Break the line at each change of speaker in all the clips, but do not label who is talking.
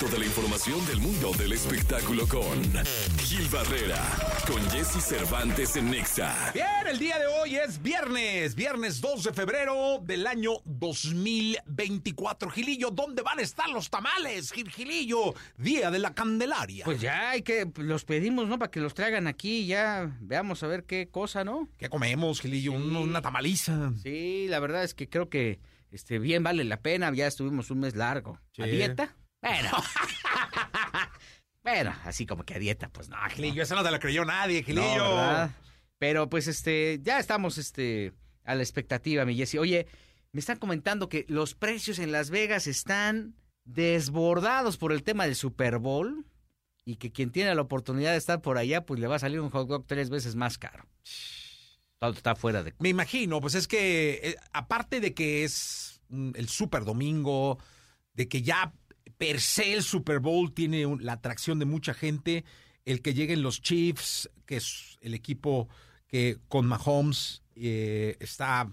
Toda la información del mundo del espectáculo con Gil Barrera, con Jesse Cervantes en Nexa.
Bien, el día de hoy es viernes, viernes 2 de febrero del año 2024. Gilillo, ¿dónde van a estar los tamales, Gil Gilillo? Día de la Candelaria.
Pues ya hay que, los pedimos, ¿no? Para que los traigan aquí y ya veamos a ver qué cosa, ¿no?
¿Qué comemos, Gilillo? Un- Una tamaliza.
Sí, la verdad es que creo que este bien vale la pena, ya estuvimos un mes largo. ¿A
Sí.
dieta? Bueno. bueno, así como que a dieta, pues no.
Gilillo, esa no te la creyó nadie,
no,
Gilillo.
Pero pues este, ya estamos este a la expectativa, mi Jessy. Oye, me están comentando que los precios en Las Vegas están desbordados por el tema del Super Bowl y que quien tiene la oportunidad de estar por allá, pues le va a salir un hot dog tres veces más caro. Todo está fuera de...
Me imagino, pues es que eh, aparte de que es mm, el Super Domingo, de que ya per se el Super Bowl tiene un- la atracción de mucha gente, el que lleguen los Chiefs, que es el equipo que con Mahomes eh, está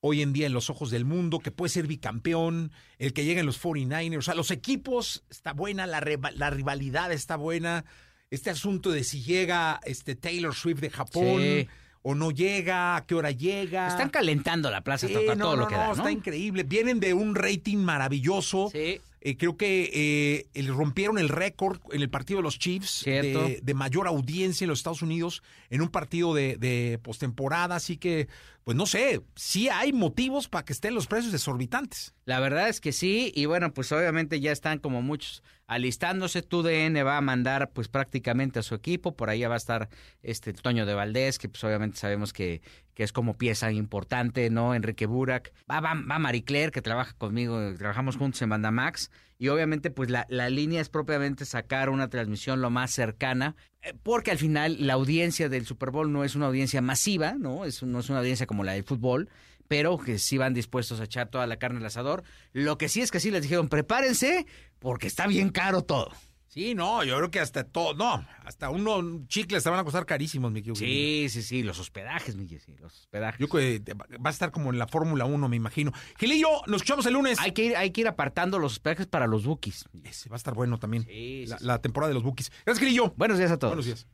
hoy en día en los ojos del mundo, que puede ser bicampeón, el que lleguen los 49ers, o sea, los equipos está buena, la, la rivalidad está buena, este asunto de si llega este Taylor Swift de Japón
Sí.
o no llega, a qué hora llega.
Están calentando la plaza
Sí,
hasta
no,
todo
no,
lo que
no,
da, ¿no?
está increíble. Vienen de un rating maravilloso.
Sí.
Eh, creo que eh, rompieron el récord en el partido de los Chiefs de mayor audiencia en los Estados Unidos en un partido de, de postemporada. Así que, pues no sé, sí hay motivos para que estén los precios exorbitantes.
La verdad es que sí, y bueno, pues obviamente ya están como muchos alistándose. TUDN va a mandar pues prácticamente a su equipo, por ahí va a estar este Toño de Valdés, que pues obviamente sabemos que, que es como pieza importante, ¿no? Enrique Burak, va, va, va Marie Claire, que trabaja conmigo, trabajamos juntos en Banda Max, y obviamente pues la, la línea es propiamente sacar una transmisión lo más cercana, eh, porque al final la audiencia del Super Bowl no es una audiencia masiva, ¿no? Es, no es una audiencia como la del fútbol, pero que sí van dispuestos a echar toda la carne al asador. Lo que sí es que sí les dijeron, prepárense, porque está bien caro todo.
Sí, no, yo creo que hasta todo, no, hasta unos chicles te van a costar carísimos, mi querido.
Sí, sí, sí, los hospedajes, mi Jessy, los hospedajes.
Yo creo que va a estar como en la Fórmula 1, me imagino. Gilillo, nos escuchamos el lunes.
Hay que ir, hay que ir apartando los hospedajes para los bookies.
Ese va a estar bueno también.
Sí, sí,
la,
sí.
la temporada de los bookies. Gracias, Gilillo.
Buenos días a todos.
Buenos días.